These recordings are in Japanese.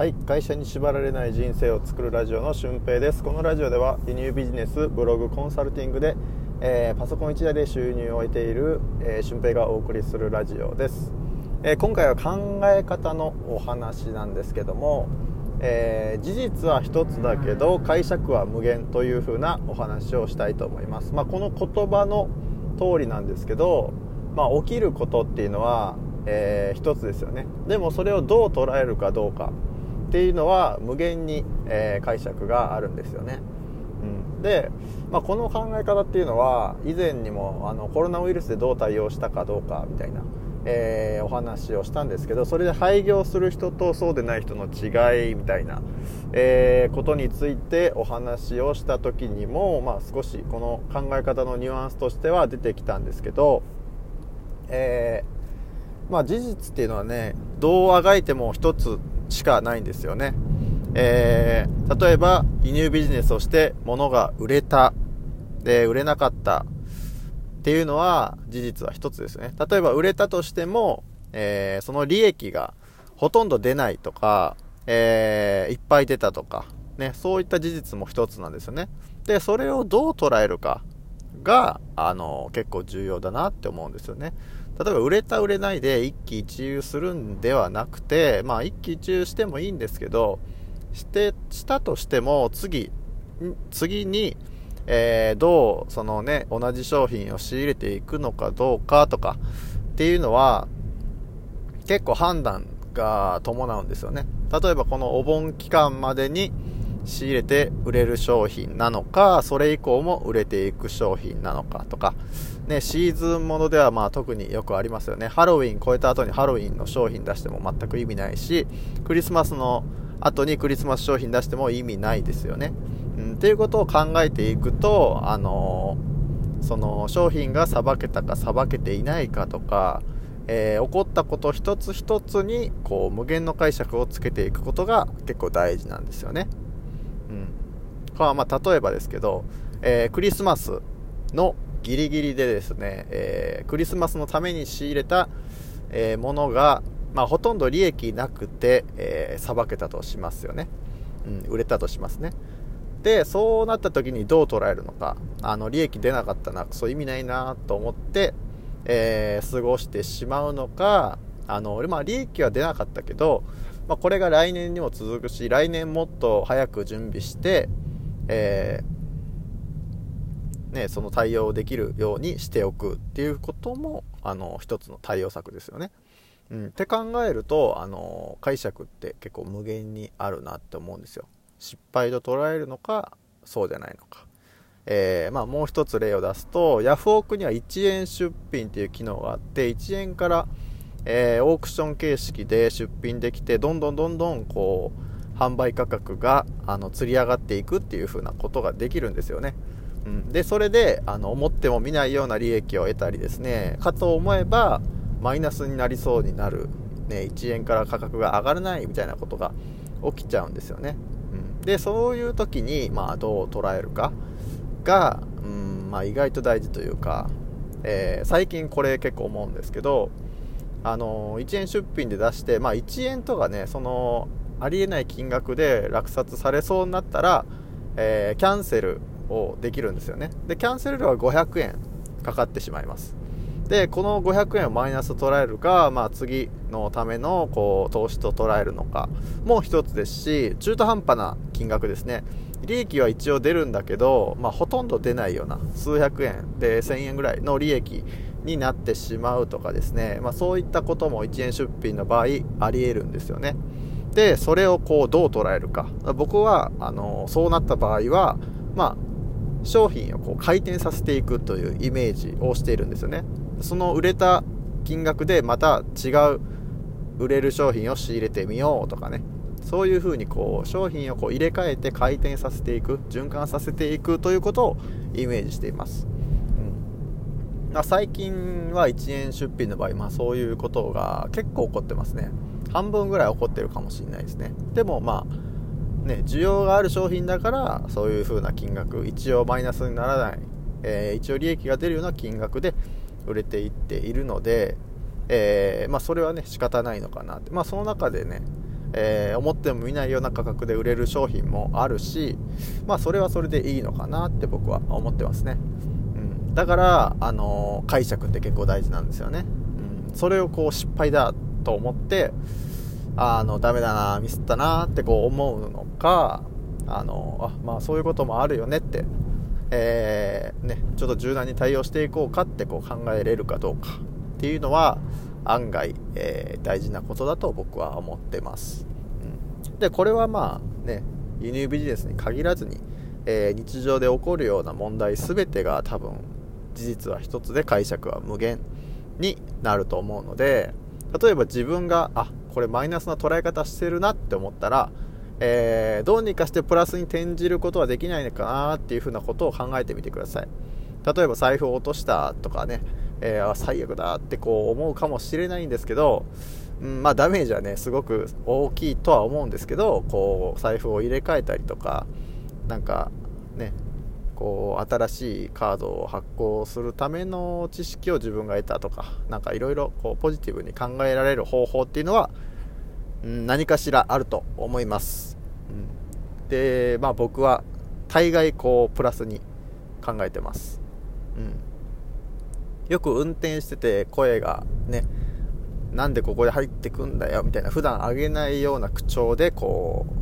はい会社に縛られない人生を作るラジオの俊平です。このラジオでは輸入ビジネスブログコンサルティングで、えー、パソコン1台で収入を得ている、えー、俊平がお送りするラジオです、えー、今回は考え方のお話なんですけども、え事実は一つだけど解釈は無限というふうなお話をしたいと思います、まあ、この言葉の通りなんですけど、まあ、起きることっていうのはえー、一つですよね。でもそれをどう捉えるかどうかっていうのは無限に、え、解釈があるんですよね、うん、で、まあ、この考え方っていうのは以前にもあのコロナウイルスでどう対応したかどうかみたいな、えー、お話をしたんですけどそれで廃業する人とそうでない人の違いみたいな、えー、ことについてお話をした時にも、まあ、少しこの考え方のニュアンスとしては出てきたんですけど、えー、まあ、事実っていうのはねどうあがいても一つしかないんですよね。えー、例えば輸入ビジネスをして物が売れた、で、売れなかったっていうのは事実は一つですね。例えば売れたとしても、えー、その利益がほとんど出ないとか、えー、いっぱい出たとか、ね、そういった事実も一つなんですよね。で、それをどう捉えるかが、あの、結構重要だなって思うんですよね。例えば売れた売れないで一喜一憂するんではなくて、まあ一喜一憂してもいいんですけど、して、したとしても次、次に、えー、どう、そのね、同じ商品を仕入れていくのかどうかとかっていうのは、結構判断が伴うんですよね。例えばこのお盆期間までに仕入れて売れる商品なのか、それ以降も売れていく商品なのかとか、ね、シーズンものではまあ特によくありますよね。ハロウィン超えた後にハロウィンの商品出しても全く意味ないし、クリスマスの後にクリスマス商品出しても意味ないですよね。うん、っていうことを考えていくと、あのー、その商品がさばけたかさばけていないかとか、えー、起こったこと一つ一つにこう無限の解釈をつけていくことが結構大事なんですよね。うん。まあ、例えばですけど、えー、クリスマスのギリギリでですね、えー、クリスマスのために仕入れた、えー、ものが、まあ、ほとんど利益なくて、えー、さばけたとしますよね。うん、売れたとしますね。で、そうなった時にどう捉えるのか。あの、利益出なかったな、そう意味ないなと思って、えー、過ごしてしまうのか、あの、まあ、利益は出なかったけど、まあ、これが来年にも続くし、来年もっと早く準備して、えー、ね、その対応できるようにしておくっていうことも、あの、一つの対応策ですよね。うん。って考えると、あの、解釈って結構無限にあるなって思うんですよ。失敗と捉えるのか、そうじゃないのか。えー、まあもう一つ例を出すと、ヤフオクには1円出品っていう機能があって、1円から、えー、オークション形式で出品できて、どんどんどんどんこう、販売価格が、あの、釣り上がっていくっていう風なことができるんですよね。うん、でそれであの思っても見ないような利益を得たりですねかと思えばマイナスになりそうになる、ね、1円から価格が上がらないみたいなことが起きちゃうんですよね、うん、でそういう時に、まあ、どう捉えるか？が、うんまあ、意外と大事というか、えー、最近これ結構思うんですけどあの1円出品で出して、まあ、1円とかねそのありえない金額で落札されそうになったら、えー、キャンセルをできるんですよね。でキャンセル料は500円かかってしまいます。でこの500円をマイナスと捉えるか、まあ、次のためのこう投資と捉えるのかも一つですし中途半端な金額ですね。利益は一応出るんだけど、まあ、ほとんど出ないような数百円で1000円ぐらいの利益になってしまうとかですね、まあ、そういったことも1円出品の場合あり得るんですよね。でそれをこうどう捉えるか。僕はあのそうなった場合はまあ商品をこう回転させていくというイメージをしているんですよね。その売れた金額でまた違う売れる商品を仕入れてみようとかね。そういうふうにこう商品をこう入れ替えて回転させていく循環させていくということをイメージしています、うん。まあ、最近は1円出品の場合、まあ、そういうことが結構起こってますね。半分ぐらい起こってるかもしれないですね。でもまあね、需要がある商品だからそういう風な金額一応マイナスにならない、えー、一応利益が出るような金額で売れていっているので、えー、まあ、それはね仕方ないのかなって、まあ、その中でねえー、思っても見ないような価格で売れる商品もあるし、まあ、それはそれでいいのかなって僕は思ってますね。うん、だから、あの、解釈って結構大事なんですよね。うん、それをこう失敗だと思って、あの、ダメだな、ミスったなってこう思うのか、あの、あ、まあそういうこともあるよねって、えー、ね、ちょっと柔軟に対応していこうかってこう考えれるかどうかっていうのは、案外、えー、大事なことだと僕は思ってます。うん、で、これはまあね、輸入ビジネスに限らずに、えー、日常で起こるような問題全てが多分事実は一つで解釈は無限になると思うので例えば自分があこれマイナスな捉え方してるなって思ったら、えー、どうにかしてプラスに転じることはできないのかなっていうふうなことを考えてみてください。例えば財布を落としたとかね、えー、最悪だってこう思うかもしれないんですけど、うん、まあダメージはねすごく大きいとは思うんですけどこう財布を入れ替えたりとかなんかねこう新しいカードを発行するための知識を自分が得たとか何かいろいろポジティブに考えられる方法っていうのは、うん、何かしらあると思います、うん、でまあ僕は大概こうプラスに考えてます、うん、よく運転してて声がねなんでここで入ってくんだよみたいな普段上げないような口調でこう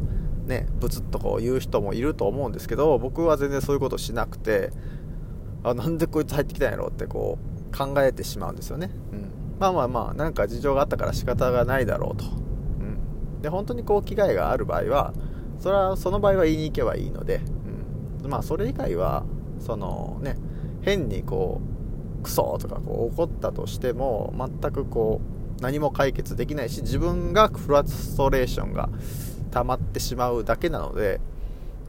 ねブツッとこう言う人もいると思うんですけど僕は全然そういうことしなくてあなんでこいつ入ってきたんやろってこう考えてしまうんですよね、うん、まあまあまあなんか事情があったから仕方がないだろうと、うん、で本当にこう危害がある場合はそれはその場合は言いに行けばいいので、うん、まあそれ以外はそのね変にこうクソとかこう怒ったとしても全くこう何も解決できないし自分がフラストレーションが溜まってしまうだけなので、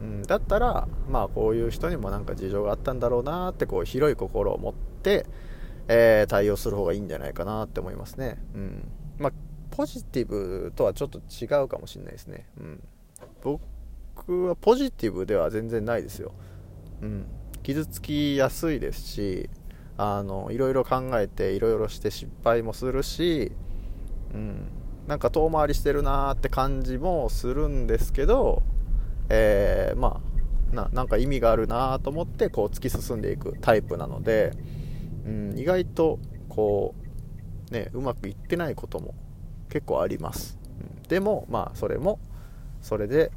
うん、だったらまあこういう人にもなんか事情があったんだろうなってこう広い心を持って、えー、対応する方がいいんじゃないかなって思いますね。うんまあ、ポジティブとはちょっと違うかもしれないですね。うん、僕はポジティブでは全然ないですよ。うん、傷つきやすいですしあのいろいろ考えていろいろして失敗もするし、うん、なんか遠回りしてるなーって感じもするんですけど、えー、まあなんか意味があるなと思ってこう突き進んでいくタイプなので、うん、意外とこうねうまくいってないことも結構あります、うん、でもまあそれもそれで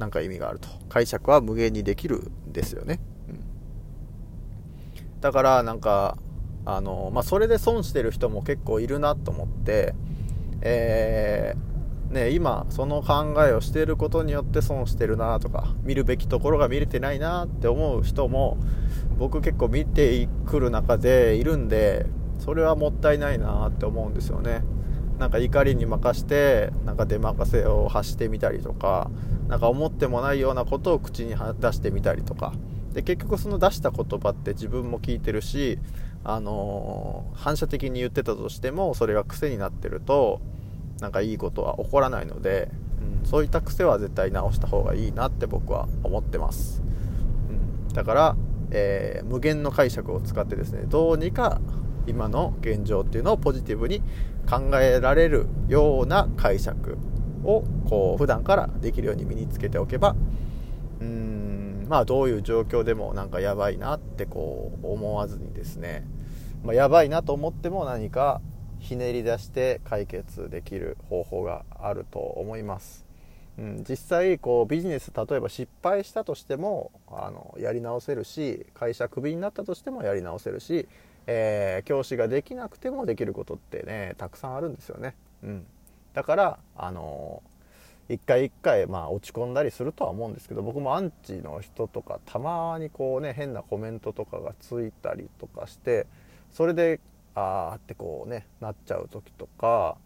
なんか意味があると。解釈は無限にできるんですよね、うん、だからなんかあのまあそれで損してる人も結構いるなと思ってえー、ね、今その考えをしていることによって損してるなとか見るべきところが見れてないなって思う人も僕結構見てくる中でいるんでそれはもったいないなって思うんですよね。なんか怒りに任してなんか出任せを発してみたりとか何か思ってもないようなことを口に出してみたりとか。で結局その出した言葉って自分も聞いてるしあのー、反射的に言ってたとしてもそれが癖になってるとなんかいいことは起こらないので、うん、そういった癖は絶対直した方がいいなって僕は思ってます、うん、だから、えー、無限の解釈を使ってですねどうにか今の現状っていうのをポジティブに考えられるような解釈をこう普段からできるように身につけておけばうーんまあどういう状況でもなんかやばいなってこう思わずにですね、まあ、やばいなと思っても何かひねり出して解決できる方法があると思います。うん、実際こうビジネス例えば失敗したとしてもあのやり直せるし会社クビになったとしてもやり直せるし、えー、教師ができなくてもできることってねたくさんあるんですよね。うん、だからあの一回一回まあ落ち込んだりするとは思うんですけど僕もアンチの人とかたまにこうね変なコメントとかがついたりとかしてそれであーってこうねなっちゃう時とか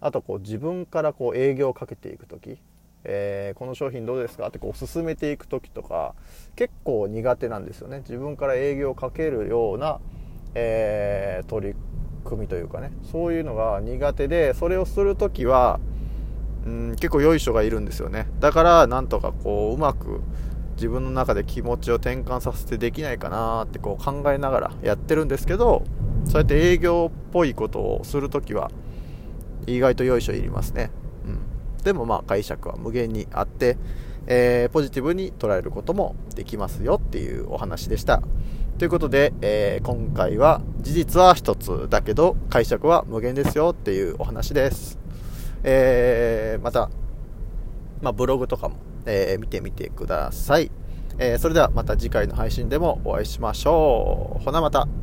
あとこう自分からこう営業をかけていく時、えー、この商品どうですかってこう進めていく時とか結構苦手なんですよね。自分から営業をかけるような、えー、取り組みというかね。そういうのが苦手でそれをする時はうん結構良い人がいるんですよね。だからなんとかこううまく自分の中で気持ちを転換させてできないかなってこう考えながらやってるんですけどそうやって営業っぽいことをするときは意外とよいしょいりますね、うん、でもまあ解釈は無限にあって、えー、ポジティブに捉えることもできますよっていうお話でした。ということで、えー、今回は事実は一つだけど解釈は無限ですよっていうお話です。えー、また、まあ、ブログとかも、えー、見てみてください。えそれではまた次回の配信でもお会いしましょう。ほなまた。